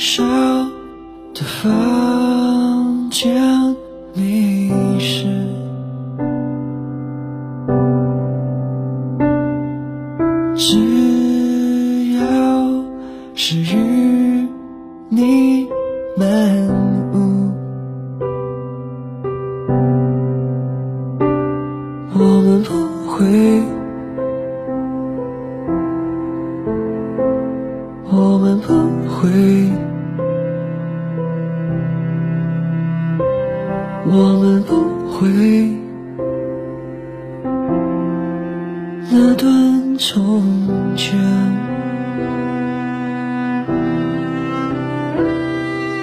少的房间，你是只要是与你满。我们不会。我们不会。我们不会那段从前，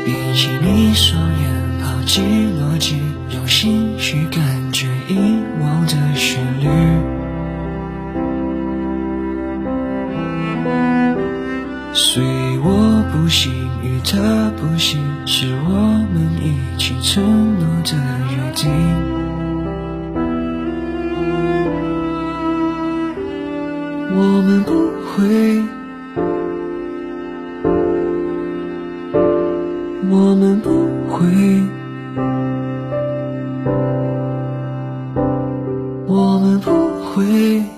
闭起你双眼，抛弃逻辑，用心去感觉遗忘的旋律。随我不信这不信，是我们一起承诺的约定。我们不会，我们不会，我们不会。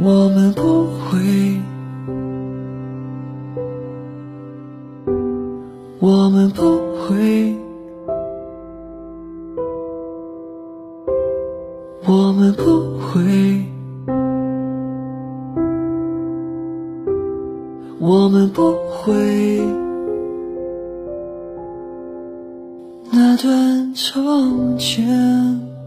我们不会，我们不会，我们不会，我们不会。那段从前。